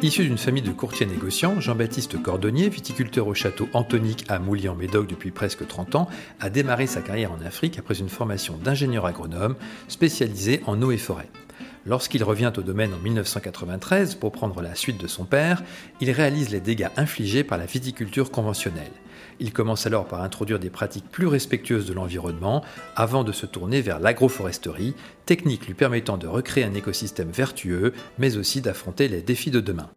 Issu d'une famille de courtiers négociants, Jean-Baptiste Cordonnier, viticulteur au château Antonique à Moulier en Médoc depuis presque 30 ans, a démarré sa carrière en Afrique après une formation d'ingénieur agronome spécialisé en eau et forêt. Lorsqu'il revient au domaine en 1993 pour prendre la suite de son père, il réalise les dégâts infligés par la viticulture conventionnelle. Il commence alors par introduire des pratiques plus respectueuses de l'environnement avant de se tourner vers l'agroforesterie, technique lui permettant de recréer un écosystème vertueux, mais aussi d'affronter les défis de demain.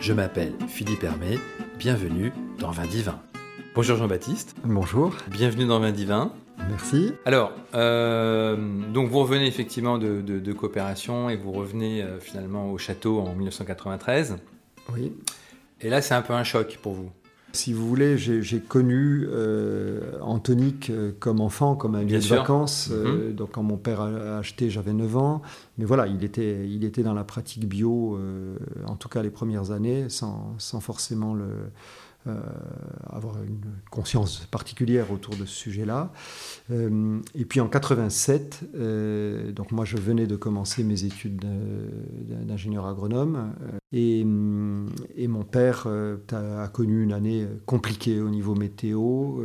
Je m'appelle Philippe Hermé, bienvenue dans Vin Divin. Bonjour Jean-Baptiste. Bonjour. Bienvenue dans Vin Divin. Merci. Alors, euh, donc vous revenez effectivement de, coopération et vous revenez euh, finalement au château en 1993. Oui. Et là, c'est un peu un choc pour vous. Si vous voulez, j'ai connu euh, Antonique euh, comme enfant, comme un lieu de vacances. Euh, mhm. donc quand mon père a acheté, j'avais 9 ans. Mais voilà, il était, il était dans la pratique bio, en tout cas les premières années, sans, sans forcément le, euh, avoir une conscience particulière autour de ce sujet-là. Euh, et puis en 87, euh, donc moi je venais de commencer mes études d'ingénieur agronome et, et, mon père a, connu une année compliquée au niveau météo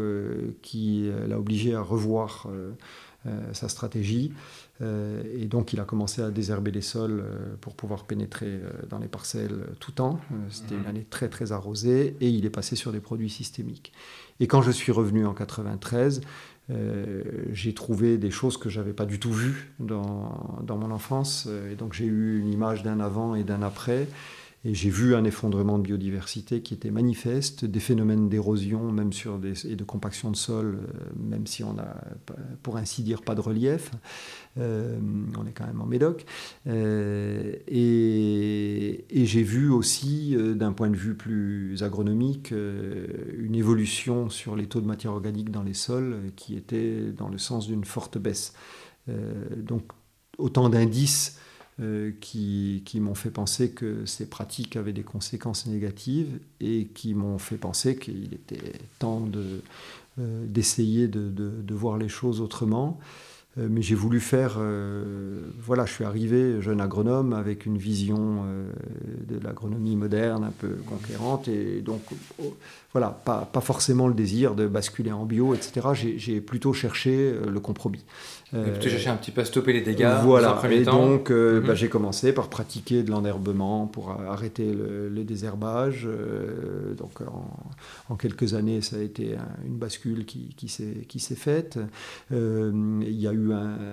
qui l'a obligé à revoir sa stratégie. Euh, et donc, il a commencé à désherber les sols euh, pour pouvoir pénétrer euh, dans les parcelles tout temps. C'était une mhm. année très, très arrosée. Et il est passé sur des produits systémiques. Et quand je suis revenu en 93, j'ai trouvé des choses que j'avais pas du tout vues dans, dans mon enfance. Et donc, j'ai eu une image d'un avant et d'un après. Et j'ai vu un effondrement de biodiversité qui était manifeste, des phénomènes d'érosion, même sur des, et de compaction de sol, euh, même si on a, pour ainsi dire, pas de relief. Euh, on est quand même en Médoc. Euh, et, et j'ai vu aussi, d'un point de vue plus agronomique, une évolution sur les taux de matière organique dans les sols qui était dans le sens d'une forte baisse. donc, autant d'indices euh, qui, m'ont fait penser que ces pratiques avaient des conséquences négatives et qui m'ont fait penser qu'il était temps euh, d'essayer de, de, de, voir les choses autrement. Euh, mais j'ai voulu faire, euh, voilà, je suis arrivé jeune agronome avec une vision euh, de l'agronomie moderne un peu conquérante et donc oh, voilà, pas, pas, forcément le désir de basculer en bio, etc. J'ai plutôt cherché le compromis. tu cherché un petit peu à stopper les dégâts. Voilà, et donc mhm. bah, j'ai commencé par pratiquer de l'enherbement pour arrêter le, désherbage. donc en, quelques années, ça a été une bascule qui, qui s'est faite. il y a eu un,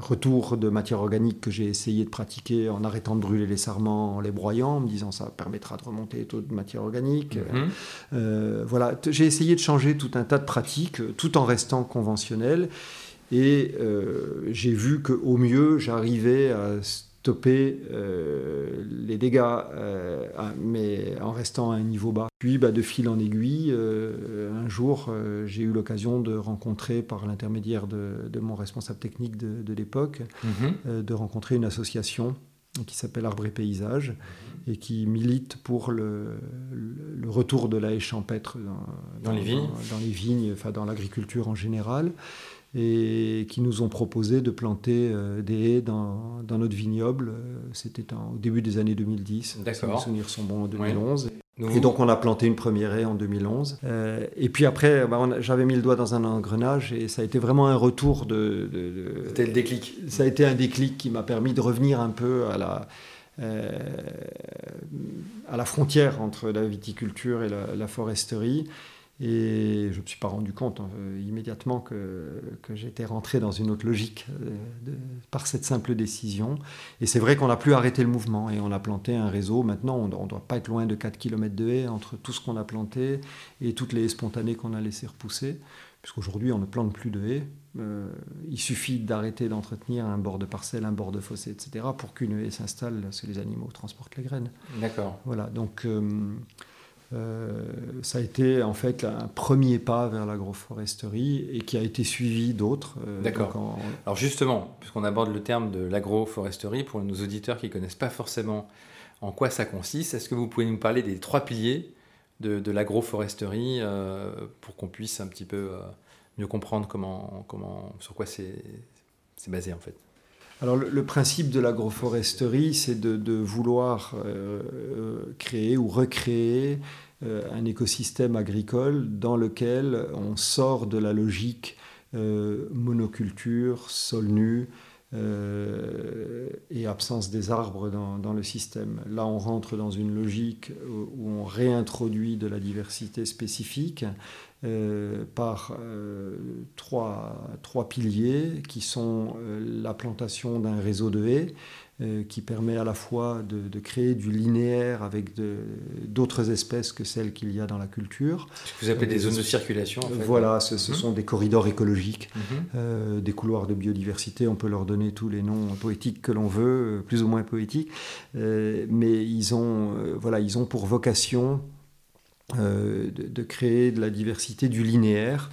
retour de matière organique que j'ai essayé de pratiquer en arrêtant de brûler les sarments, en les broyant, en me disant ça permettra de remonter les taux de matière organique. Mhm. Euh, voilà, j'ai essayé de changer tout un tas de pratiques tout en restant conventionnel. Et euh, j'ai vu qu'au mieux, j'arrivais à stopper euh, les dégâts, euh, mais en restant à un niveau bas. Puis, bah, de fil en aiguille, euh, un jour, j'ai eu l'occasion de rencontrer, par l'intermédiaire de, mon responsable technique de, l'époque, mhm. de rencontrer une association qui s'appelle Arbre et Paysage et qui milite pour le, retour de la haie champêtre dans, les vignes, dans, les vignes, enfin dans l'agriculture en général et qui nous ont proposé de planter euh, des haies dans, dans notre vignoble. Euh, c'était au début des années 2010. D'accord. Mes souvenirs sont bons en 2011. Et donc on a planté une première haie en 2011. Euh, et puis après, bah, j'avais mis le doigt dans un engrenage et ça a été vraiment un retour de... C'était le déclic. Ça a été un déclic qui m'a permis de revenir un peu à la... à la frontière entre la viticulture et la, la foresterie et je ne me suis pas rendu compte hein, immédiatement que, que j'étais rentré dans une autre logique euh, de, par cette simple décision. Et c'est vrai qu'on n'a plus arrêté le mouvement et on a planté un réseau. Maintenant, on ne doit pas être loin de 4 km de haies entre tout ce qu'on a planté et toutes les haies spontanées qu'on a laissées repousser. Puisqu'aujourd'hui, on ne plante plus de haies. Euh, il suffit d'arrêter d'entretenir un bord de parcelle, un bord de fossé, etc., pour qu'une haie s'installe, parce que les animaux transportent les graines. D'accord. Voilà, donc... Euh, euh, ça a été en fait un premier pas vers l'agroforesterie et qui a été suivi d'autres. Euh, D'accord. Alors justement, puisqu'on aborde le terme de l'agroforesterie, pour nos auditeurs qui ne connaissent pas forcément en quoi ça consiste, est-ce que vous pouvez nous parler des trois piliers de, l'agroforesterie euh, pour qu'on puisse un petit peu mieux comprendre comment, comment, sur quoi c'est basé en fait? Alors le, principe de l'agroforesterie, c'est de, vouloir créer ou recréer un écosystème agricole dans lequel on sort de la logique monoculture, sol nu, euh, et absence des arbres dans, le système. Là, on rentre dans une logique où on réintroduit de la diversité spécifique euh, par euh, trois, trois, piliers qui sont la plantation d'un réseau de haies, euh, qui permet à la fois de, créer du linéaire avec d'autres espèces que celles qu'il y a dans la culture. Ce que vous appelez des zones de circulation en fait. Voilà, ce, mhm. sont des corridors écologiques, mhm. euh, des couloirs de biodiversité, on peut leur donner tous les noms poétiques que l'on veut, plus ou moins poétiques, euh, mais ils ont, voilà, ils ont pour vocation de, de, créer de la diversité du linéaire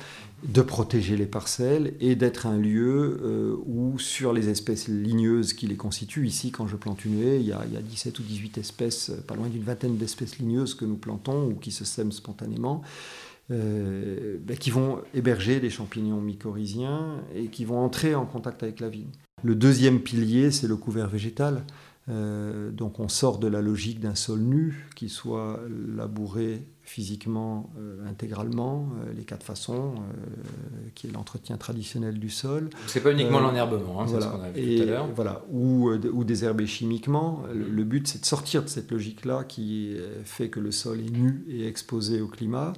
de protéger les parcelles et d'être un lieu euh, où, sur les espèces ligneuses qui les constituent, ici, quand je plante une haie, il y a, il y a 17 ou 18 espèces, euh, pas loin d'une vingtaine d'espèces ligneuses que nous plantons ou qui se sèment spontanément, euh, ben, qui vont héberger des champignons mycorhiziens et qui vont entrer en contact avec la vigne. Le deuxième pilier, c'est le couvert végétal. donc on sort de la logique d'un sol nu qui soit labouré physiquement euh, intégralement, euh, les quatre façons, euh, qui est l'entretien traditionnel du sol. C'est pas uniquement l'enherbement, hein, voilà. c'est ce qu'on a vu tout à l'heure. Voilà, ou, ou désherber chimiquement. Le, but, c'est de sortir de cette logique-là qui fait que le sol est nu et exposé au climat.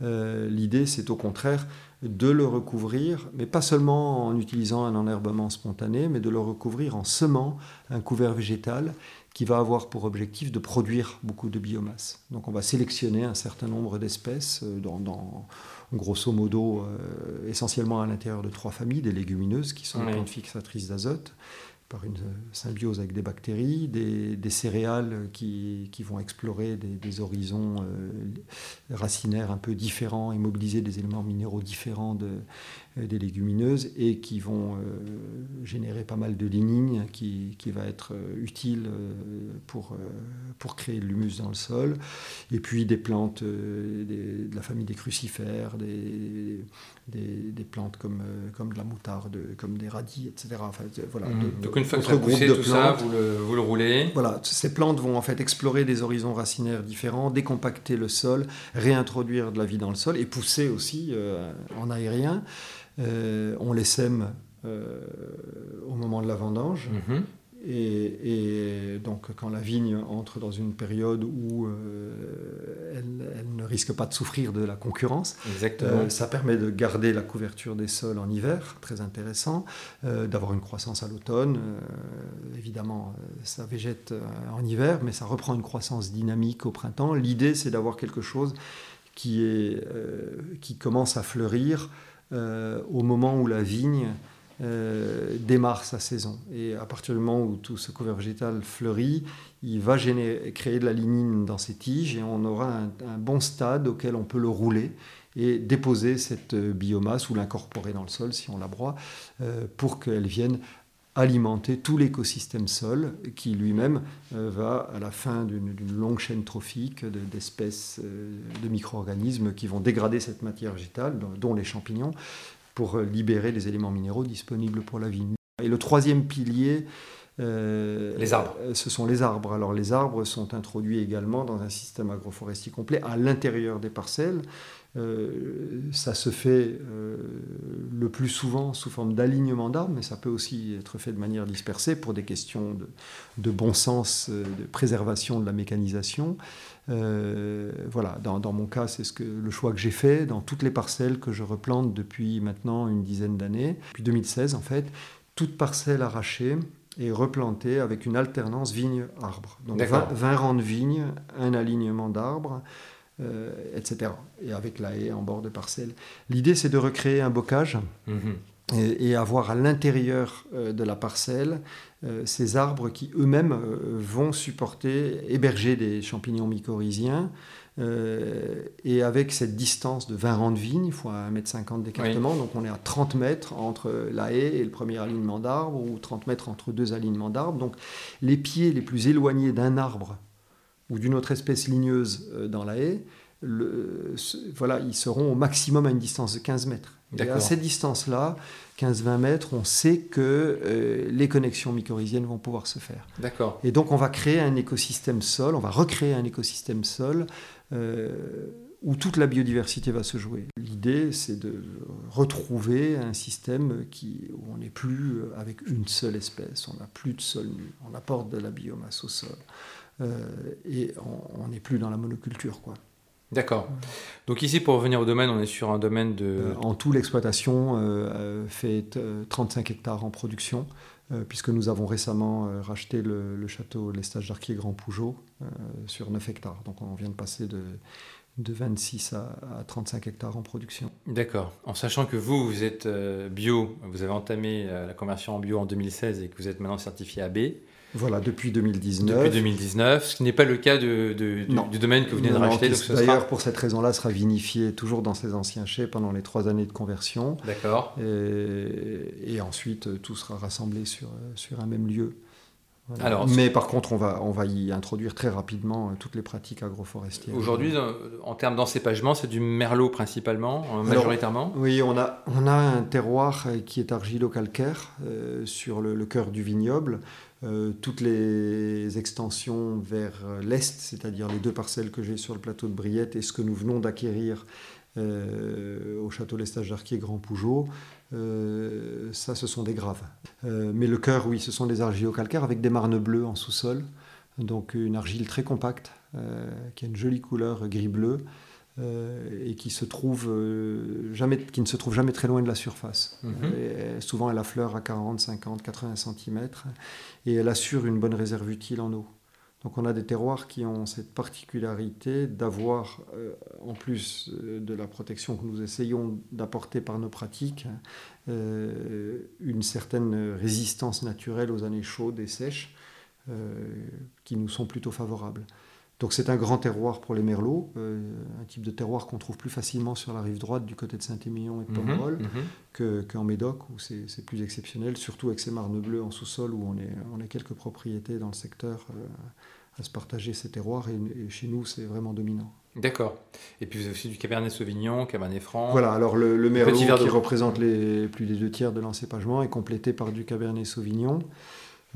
L'idée, c'est au contraire de le recouvrir, mais pas seulement en utilisant un enherbement spontané, mais de le recouvrir en semant un couvert végétal qui va avoir pour objectif de produire beaucoup de biomasse. Donc on va sélectionner un certain nombre d'espèces, euh, dans, grosso modo euh, essentiellement à l'intérieur de trois familles, des légumineuses qui sont des plantes fixatrices d'azote, par une symbiose avec des bactéries, des, céréales qui, vont explorer des, horizons euh, racinaires un peu différents et mobiliser des éléments minéraux différents de, euh, des légumineuses et qui vont euh, générer pas mal de lignine qui, qui va être utile pour, pour créer de l'humus dans le sol. Et puis des plantes de la famille des crucifères, des, des, plantes comme, comme de la moutarde, comme des radis, etc. Enfin, voilà, mmh une fois que vous poussé tout ça, vous le, vous le, roulez. Voilà, ces plantes vont en fait explorer des horizons racinaires différents, décompacter le sol, réintroduire de la vie dans le sol et pousser aussi euh, en aérien. Euh, on les sème euh, au moment de la vendange. Mhm. Et, donc, quand la vigne entre dans une période où euh, elle, ne risque pas de souffrir de la concurrence, euh, ça permet de garder la couverture des sols en hiver, très intéressant, euh, d'avoir une croissance à l'automne. évidemment, ça végète en hiver, mais ça reprend une croissance dynamique au printemps. L'idée, c'est d'avoir quelque chose qui, est, qui commence à fleurir au moment où la vigne euh, démarre sa saison. Et à partir du moment où tout ce couvert végétal fleurit, il va créer de la lignine dans ses tiges et on aura un, bon stade auquel on peut le rouler et déposer cette euh, biomasse ou l'incorporer dans le sol si on la broie euh, pour qu'elle vienne alimenter tout l'écosystème sol qui lui-même va à la fin d'une longue chaîne trophique d'espèces de, micro-organismes qui vont dégrader cette matière végétale, dont les champignons, pour libérer les éléments minéraux disponibles pour la vigne. Et le troisième pilier, euh, les arbres. Euh, ce sont les arbres. Alors les arbres sont introduits également dans un système agroforestier complet à l'intérieur des parcelles. Euh, ça se fait le plus souvent sous forme d'alignement d'arbres, mais ça peut aussi être fait de manière dispersée pour des questions de, de bon sens, de préservation de la mécanisation. Euh, voilà, dans, mon cas, c'est ce que, le choix que j'ai fait dans toutes les parcelles que je replante depuis maintenant une dizaine d'années, depuis 2016 en fait, toute parcelle arrachée et replantée avec une alternance vigne-arbre. Donc 20, rangs de vignes, un alignement d'arbres, euh, etc. Et avec la haie en bord de parcelle. L'idée, c'est de recréer un bocage. Mhm et, avoir à l'intérieur euh, de la parcelle euh, ces arbres qui eux-mêmes euh, vont supporter, héberger des champignons mycorhiziens. et avec cette distance de 20 rangs de vigne, il faut 1,50 m d'écartement, donc on est à 30 mètres entre la haie et le premier alignement d'arbres, ou 30 mètres entre deux alignements d'arbres. Donc les pieds les plus éloignés d'un arbre ou d'une autre espèce ligneuse dans la haie voilà, ils seront au maximum à une distance de 15 mètres. Et à cette distance-là, 15-20 mètres, on sait que euh, les connexions mycorhiziennes vont pouvoir se faire. D'accord. Et donc on va créer un écosystème sol, on va recréer un écosystème sol euh, où toute la biodiversité va se jouer. L'idée, c'est de retrouver un système qui, où on n'est plus avec une seule espèce, on n'a plus de sol nu, on apporte de la biomasse au sol. Euh, et on n'est plus dans la monoculture. quoi. D'accord. Donc ici, pour revenir au domaine, on est sur un domaine de... Euh, en tout, l'exploitation euh, fait 35 hectares en production, puisque nous avons récemment racheté le, château Lestage d'Arquier Grand Pougeot sur 9 hectares. Donc on vient de passer de, de 26 à, 35 hectares en production. D'accord. En sachant que vous, vous êtes bio, vous avez entamé la conversion en bio en 2016 et que vous êtes maintenant certifié AB. Voilà, depuis 2019. Depuis 2019, ce qui n'est pas le cas de, du domaine que vous venez de racheter. D'ailleurs, pour cette raison-là, sera vinifié toujours dans ses anciens chais pendant les trois années de conversion. D'accord. Et, ensuite, tout sera rassemblé sur, sur un même lieu. Alors, Mais par contre, on va, on va y introduire très rapidement euh, toutes les pratiques agroforestières. Aujourd'hui, en termes d'encépagement, c'est du merlot principalement, euh, majoritairement Oui, on a, on a un terroir euh, qui est argilo-calcaire sur le, cœur du vignoble. Toutes les extensions vers l'est, c'est-à-dire les deux parcelles que j'ai sur le plateau de Briette et ce que nous venons d'acquérir au château Lestage d'Arquier Grand Pougeot, euh, ça, ce sont des graves. Euh, mais le cœur, oui, ce sont des argilo-calcaires avec des marnes bleues en sous-sol. Donc une argile très compacte, euh, qui a une jolie couleur gris-bleu. Et qui, se trouve, jamais, qui ne se trouve jamais très loin de la surface. Mhm. souvent, elle a fleur à 40, 50, 80 cm et elle assure une bonne réserve utile en eau. Donc on a des terroirs qui ont cette particularité d'avoir, euh, en plus euh, de la protection que nous essayons d'apporter par nos pratiques, euh, une certaine résistance naturelle aux années chaudes et sèches qui nous sont plutôt favorables. Donc c'est un grand terroir pour les merlots, un type de terroir qu'on trouve plus facilement sur la rive droite du côté de Saint-Émilion et de mhm, Pomerol mhm. qu'en Médoc où c'est plus exceptionnel, surtout avec ces marnes bleues en sous-sol où on, est, on a quelques propriétés dans le secteur à se partager ces terroirs et, chez nous c'est vraiment dominant. D'accord. Et puis vous avez aussi du Cabernet Sauvignon, Cabernet Franc. Voilà, alors le, le Merlot qui représente les, plus des deux tiers de l'encépagement est complété par du Cabernet Sauvignon.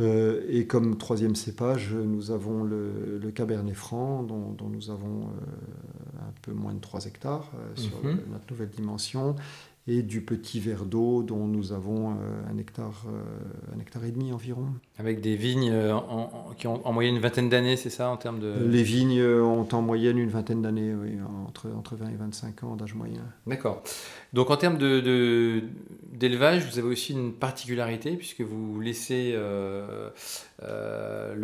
Euh, et comme troisième cépage, nous avons le, Cabernet Franc, dont, nous avons euh, un peu moins de 3 hectares euh, sur mhm. notre nouvelle dimension, et du petit verre d'eau dont nous avons euh, un, hectare, euh, un hectare et demi environ. Avec des vignes euh, qui ont en moyenne une vingtaine d'années, c'est ça en termes de... Les vignes ont en moyenne une vingtaine d'années, oui, entre, entre 20 et 25 ans d'âge moyen. D'accord. Donc en termes de, d'élevage, vous avez aussi une particularité puisque vous laissez le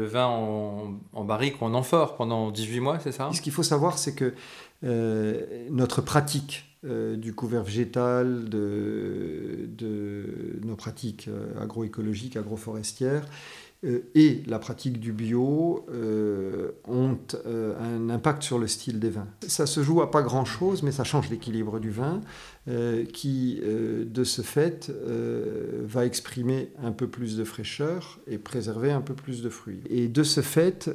vin en, en barrique ou en amphore pendant 18 mois, c'est ça? Ce qu'il faut savoir, c'est que notre pratique euh, du couvert végétal, de, nos pratiques euh, agroécologiques, agroforestières, euh, et la pratique du bio ont un impact sur le style des vins. Ça se joue à pas grand-chose, mais ça change l'équilibre du vin. Euh, qui, euh, de ce fait, euh, va exprimer un peu plus de fraîcheur et préserver un peu plus de fruits. Et de ce fait,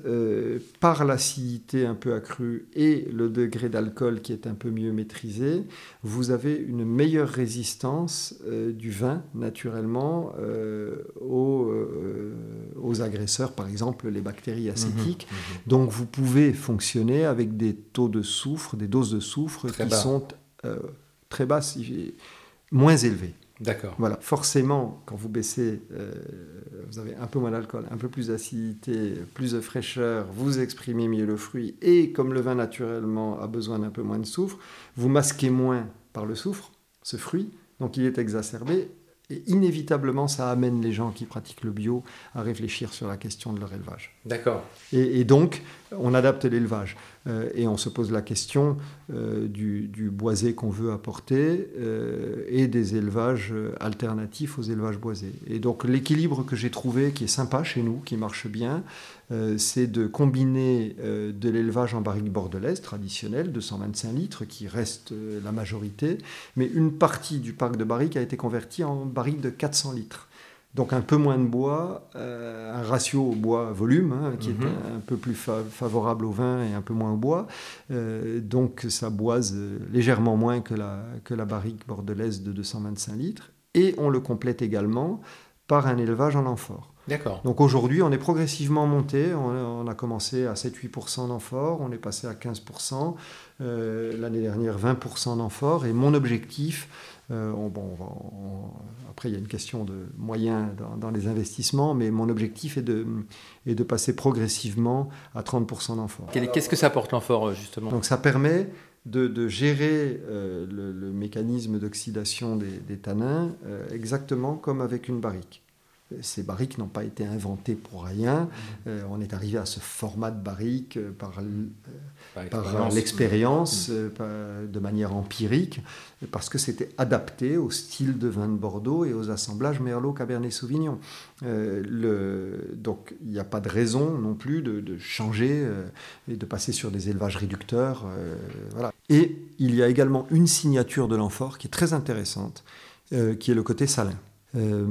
par l'acidité un peu accrue et le degré d'alcool qui est un peu mieux maîtrisé, vous avez une meilleure résistance du vin, naturellement, aux, aux, agresseurs, par exemple les bactéries acétiques. Mmh mmh Donc vous pouvez fonctionner avec des taux de soufre, des doses de soufre qui sont très basse, moins élevée. D'accord. Voilà, forcément, quand vous baissez, euh, vous avez un peu moins d'alcool, un peu plus d'acidité, plus de fraîcheur, vous exprimez mieux le fruit, et comme le vin naturellement a besoin d'un peu moins de soufre, vous masquez moins par le soufre ce fruit, donc il est exacerbé, et inévitablement, ça amène les gens qui pratiquent le bio à réfléchir sur la question de leur élevage. D'accord. Et, donc, on adapte l'élevage. Euh, et on se pose la question euh, du, boisé qu'on veut apporter euh, et des élevages alternatifs aux élevages boisés. Et donc, l'équilibre que j'ai trouvé, qui est sympa chez nous, qui marche bien, c'est de combiner de l'élevage en barrique bordelaise traditionnelle, 225 litres, qui reste la majorité, mais une partie du parc de barriques a été convertie en barrique de 400 litres. Donc un peu moins de bois, un ratio bois-volume hein, qui est mhm. un, peu plus favorable au vin et un peu moins au bois. donc ça boise légèrement moins que la, que la barrique bordelaise de 225 litres. Et on le complète également par un élevage en amphore. D'accord. Donc aujourd'hui, on est progressivement monté. On, a commencé à 7-8% d'amphore, on est passé à 15%, euh, l'année dernière 20% d'amphore. Et mon objectif, euh, bon, après il y a une question de moyens dans, les investissements, mais mon objectif est de, est de passer progressivement à 30% d'amphore. Qu'est-ce que ça apporte l'amphore euh, justement? Donc ça permet de, gérer le, mécanisme d'oxydation des, des, tanins exactement comme avec une barrique ces barriques n'ont pas été inventées pour rien. Mmh. Euh, on est arrivé à ce format de barrique euh, par, euh, l'expérience, mmh. de manière empirique, parce que c'était adapté au style de vin de Bordeaux et aux assemblages Merlot, Cabernet Sauvignon. donc il n'y a pas de raison non plus de, changer et de passer sur des élevages réducteurs. voilà. Et il y a également une signature de l'amphore qui est très intéressante, qui est le côté salin. Euh,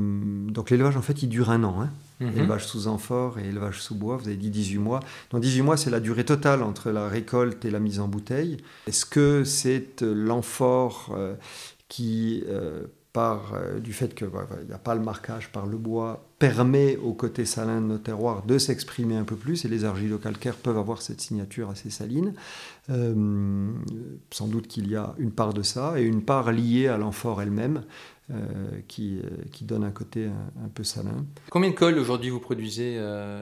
donc l'élevage, en fait, il dure un an. Hein. Mhm. Élevage sous amphore et élevage sous bois, vous avez dit 18 mois. Donc 18 mois, c'est la durée totale entre la récolte et la mise en bouteille. Est-ce que c'est euh, l'amphore euh, qui, par du fait qu'il n'y a pas le marquage par le bois, permet au côté salin de nos terroirs de s'exprimer un peu plus, et les argilo-calcaires peuvent avoir cette signature assez saline. sans doute qu'il y a une part de ça, et une part liée à l'amphore elle-même, euh, qui, euh, qui, donne un côté un, peu salin. Combien de cols aujourd'hui vous produisez euh,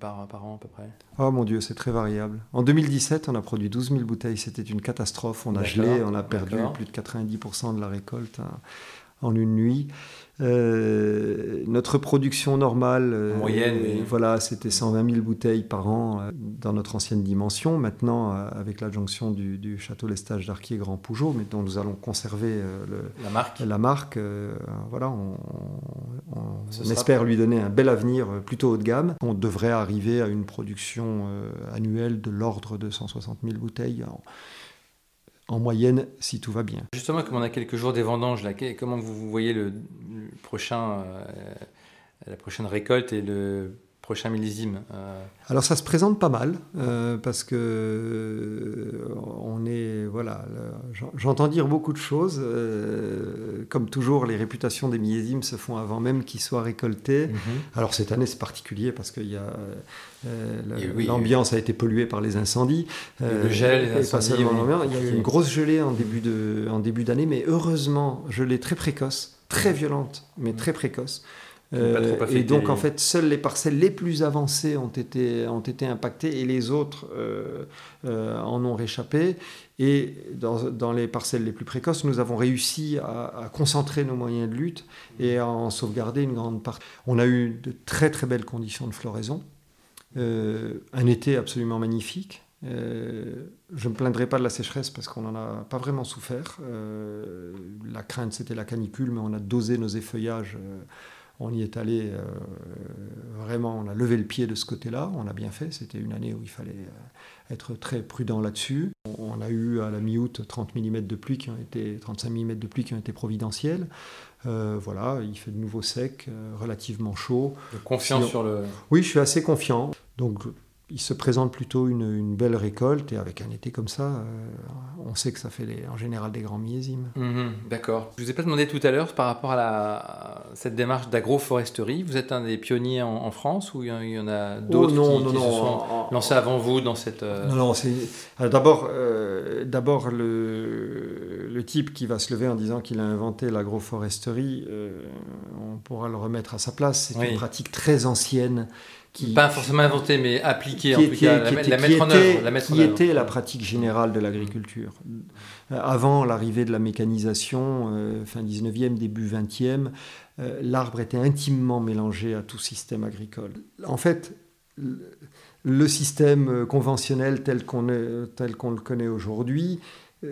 par, par, an à peu près? Oh mon Dieu, c'est très variable. En 2017, on a produit 12 000 bouteilles, c'était une catastrophe. On a gelé, on a perdu plus de 90% de la récolte hein, en une nuit. Euh, notre production normale, euh, moyenne, voilà, c'était 120 000 bouteilles par an euh, dans notre ancienne dimension. Maintenant, avec l'adjonction du, du, château Lestage d'Arquier Grand Pougeot, mais dont nous allons conserver la marque, la marque voilà, on, espère lui donner un bel avenir plutôt haut de gamme. On devrait arriver à une production annuelle de l'ordre de 160 000 bouteilles en moyenne si tout va bien. Justement, comme on a quelques jours des vendanges, là, comment vous voyez le, prochain, euh, la prochaine récolte et le prochain millésime euh? Alors ça se présente pas mal euh, parce que on est voilà, j'entends dire beaucoup de choses. comme toujours, les réputations des millésimes se font avant même qu'ils soient récoltés. Mhm. Alors cette année c'est particulier parce a l'ambiance a été polluée par les incendies. le gel, les incendies, Il y a eu une grosse gelée en début de en début d'année, mais heureusement gelée très précoce très violente, mais très précoce. Euh, et donc, en fait, seules les parcelles les plus avancées ont été, ont été impactées et les autres euh, euh, en ont réchappé. Et dans, dans, les parcelles les plus précoces, nous avons réussi à, concentrer nos moyens de lutte et à en sauvegarder une grande partie. On a eu de très très belles conditions de floraison, un été absolument magnifique. Euh, je ne me plaindrai pas de la sécheresse parce qu'on n'en a pas vraiment souffert. Euh, la crainte, c'était la canicule, mais on a dosé nos effeuillages. Euh, on y est allé vraiment, on a levé le pied de ce côté-là. On a bien fait. C'était une année où il fallait être très prudent là-dessus. On a eu à la mi-août 30 mm de pluie qui ont été, 35 mm de pluie qui ont été providentiels. voilà, il fait de nouveau sec, relativement chaud. Confiant sur le. Oui, je suis assez confiant. Donc il se présente plutôt une, belle récolte et avec un été comme ça, euh, on sait que ça fait en général des grands millésimes. Mhm, d'accord. Je vous ai pas demandé tout à l'heure par rapport à, cette démarche d'agroforesterie. Vous êtes un des pionniers en, France ou il y en a d'autres oh, qui, se sont lancés avant vous dans cette... Euh, non, non, c'est... D'abord, euh, d'abord le, le, type qui va se lever en disant qu'il a inventé l'agroforesterie, on pourra le remettre à sa place. C'est une pratique très ancienne pas forcément inventée, mais appliquée, en tout cas, la, mettre en œuvre. La qui était la pratique générale de l'agriculture. Euh, avant l'arrivée de la mécanisation, euh, fin 19e, début 20e, euh, l'arbre était intimement mélangé à tout système agricole. En fait, le système conventionnel tel qu'on le connaît aujourd'hui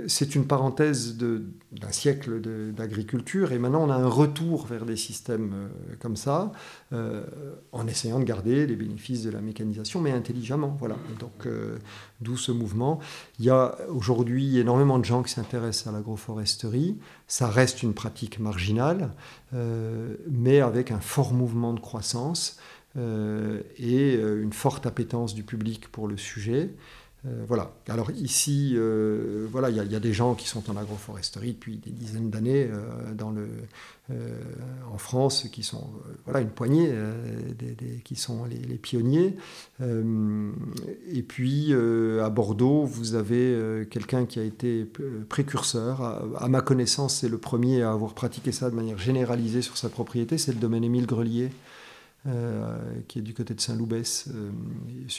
c'est une parenthèse d'un siècle d'agriculture et maintenant on a un retour vers des systèmes euh, comme ça euh, en essayant de garder les bénéfices de la mécanisation mais intelligemment. Voilà. Donc euh, d'où ce mouvement. Il y a aujourd'hui énormément de gens qui s'intéressent à l'agroforesterie. Ça reste une pratique marginale mais avec un fort mouvement de croissance et une forte appétence du public pour le sujet. Euh, voilà. Alors ici, euh, voilà, il y, a des gens qui sont en agroforesterie depuis des dizaines d'années euh, en France, qui sont voilà une poignée, qui sont les, pionniers. et puis à Bordeaux, vous avez quelqu'un qui a été précurseur. À, ma connaissance, c'est le premier à avoir pratiqué ça de manière généralisée sur sa propriété. C'est le domaine Émile Grelier. Euh, qui est du côté de Saint-Loubès. Euh,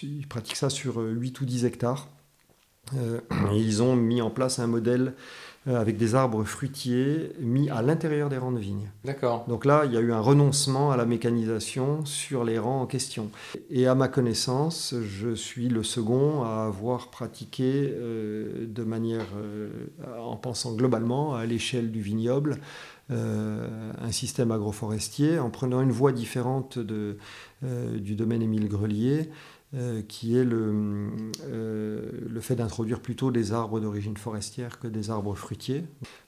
ils pratiquent ça sur 8 ou 10 hectares. Euh, ils ont mis en place un modèle avec des arbres fruitiers mis à l'intérieur des rangs de vignes. D'accord. Donc là, il y a eu un renoncement à la mécanisation sur les rangs en question. Et à ma connaissance, je suis le second à avoir pratiqué de manière, en pensant globalement à l'échelle du vignoble, euh, un système agroforestier en prenant une voie différente euh, du domaine Émile Grelier, euh, qui est le, fait d'introduire plutôt des arbres d'origine forestière que des arbres fruitiers.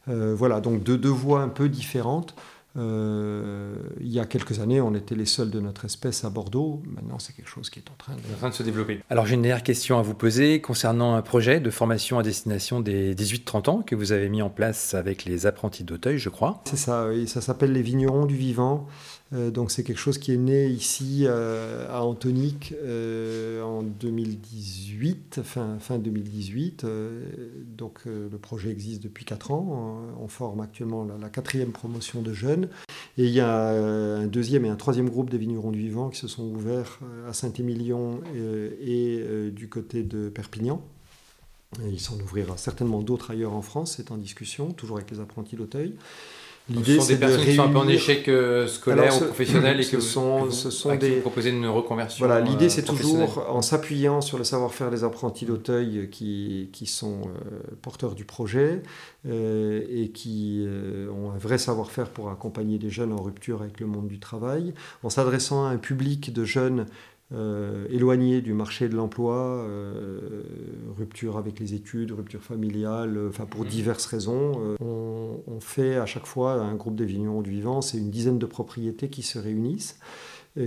voilà, donc deux voies un peu différentes. Euh, il y a quelques années, on était les seuls de notre espèce à Bordeaux. Maintenant, c'est quelque chose qui est en train de... En train de se développer. Alors, j'ai une dernière question à vous poser concernant un projet de formation à destination des 18-30 ans que vous avez mis en place avec les apprentis d'Auteuil, je crois. C'est ça, oui. Ça s'appelle les vignerons du vivant. Euh, donc c'est quelque chose qui est né ici euh, à Antonique euh, en 2018, fin, fin 2018. donc le projet existe depuis 4 ans. On forme actuellement la, quatrième promotion de jeunes. Et il y a un deuxième et un troisième groupe des vignerons du vivant qui se sont ouverts à Saint-Émilion et, du côté de Perpignan. il s'en ouvrira certainement d'autres ailleurs en France, c'est en discussion, toujours avec les apprentis d'Auteuil. L'idée, c'est des personnes qui sont un peu en échec euh, scolaire ou professionnel et que, sont, vous, ce sont des... une reconversion. Voilà, l'idée euh, c'est toujours en s'appuyant sur le savoir-faire des apprentis d'Auteuil qui, qui sont euh, porteurs du projet et qui ont un vrai savoir-faire pour accompagner des jeunes en rupture avec le monde du travail, en s'adressant à un public de jeunes euh, éloigné du marché de l'emploi, euh, rupture avec les études, rupture familiale, euh, enfin pour mmh. diverses raisons. On, fait à chaque fois un groupe des vignerons du vivant, c'est une dizaine de propriétés qui se réunissent,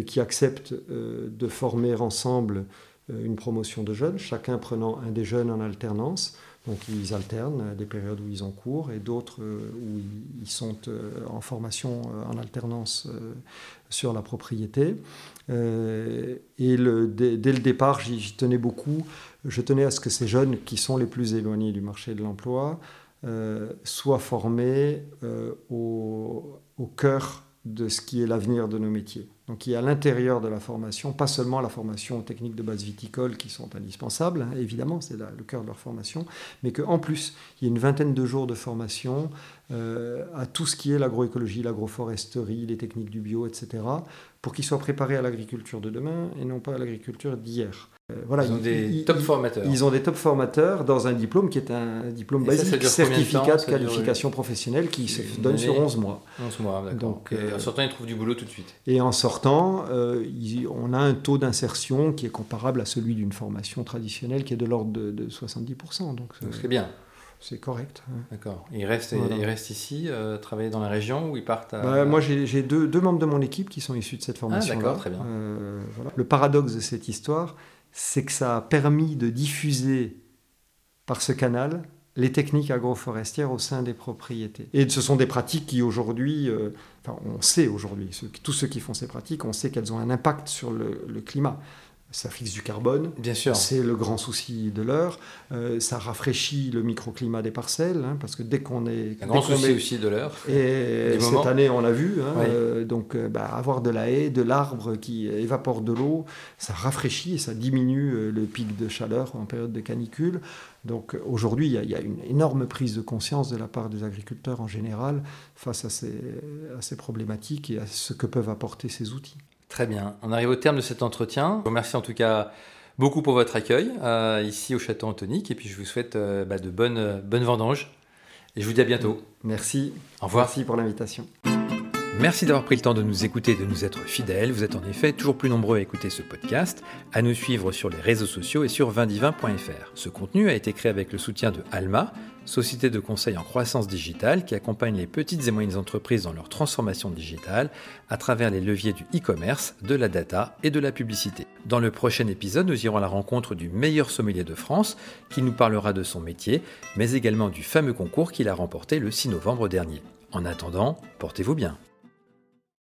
qui acceptent de former ensemble une promotion de jeunes, chacun prenant un des jeunes en alternance. Donc ils alternent des périodes où ils ont cours et d'autres où ils sont en formation en alternance sur la propriété. Euh, et dès, le départ, j'y tenais beaucoup. Je tenais à ce que ces jeunes qui sont les plus éloignés du marché de l'emploi euh, soient formés euh, au, cœur de ce qui est l'avenir de nos métiers. Donc il y a à l'intérieur de la formation, pas seulement la formation aux techniques de base viticole qui sont indispensables, hein, évidemment, c'est le cœur de leur formation, mais qu'en plus, il y a une vingtaine de jours de formation euh, à tout ce qui est l'agroécologie, l'agroforesterie, les techniques du bio, etc., pour qu'ils soient préparés à l'agriculture de demain et non pas à l'agriculture d'hier. Euh, voilà, ils ont des top formateurs. Ils ont des top formateurs dans un diplôme qui est un diplôme basique, certificat de qualification professionnelle qui se donne sur 11 mois. 11 mois, Donc, et en sortant, ils trouvent du boulot tout de suite. Et en sortant, euh, on a un taux d'insertion qui est comparable à celui d'une formation traditionnelle qui est de l'ordre de, 70%. Donc, c'est bien. C'est correct. D'accord. Ils restent, restent ici, euh, travailler dans la région ou ils partent à... Bah, moi, j'ai deux, deux, membres de mon équipe qui sont issus de cette formation. Ah, d'accord, très bien. voilà. Le paradoxe de cette histoire, c'est que ça a permis de diffuser par ce canal les techniques agroforestières au sein des propriétés. Et ce sont des pratiques qui aujourd'hui, euh, enfin on sait aujourd'hui, tous ceux qui font ces pratiques, on sait qu'elles ont un impact sur le climat ça fixe du carbone. Bien sûr. C'est le grand souci de l'heure. Euh, ça rafraîchit le microclimat des parcelles, hein, parce que dès qu'on est. Un grand souci aussi de l'heure. Et cette année, on l'a vu. Hein, euh, donc, euh, bah, avoir de la haie, de l'arbre qui évapore de l'eau, ça rafraîchit et ça diminue le pic de chaleur en période de canicule. Donc aujourd'hui, il y, a une énorme prise de conscience de la part des agriculteurs en général face à ces, à ces problématiques et à ce que peuvent apporter ces outils. Très bien. On arrive au terme de cet entretien. Je vous remercie en tout cas beaucoup pour votre accueil ici au Château Antonique et puis je vous souhaite bah, de bonnes, bonnes vendanges et je vous dis à bientôt. Merci. Au revoir. Merci pour l'invitation. Merci d'avoir pris le temps de nous écouter et de nous être fidèles. Vous êtes en effet toujours plus nombreux à écouter ce podcast, à nous suivre sur les réseaux sociaux et sur vindivin.fr. Ce contenu a été créé avec le soutien de Alma, société de conseil en croissance digitale qui accompagne les petites et moyennes entreprises dans leur transformation digitale à travers les leviers du e-commerce, de la data et de la publicité. Dans le prochain épisode, nous irons à la rencontre du meilleur sommelier de France qui nous parlera de son métier, mais également du fameux concours qu'il a remporté le 6 novembre dernier. En attendant, portez-vous bien.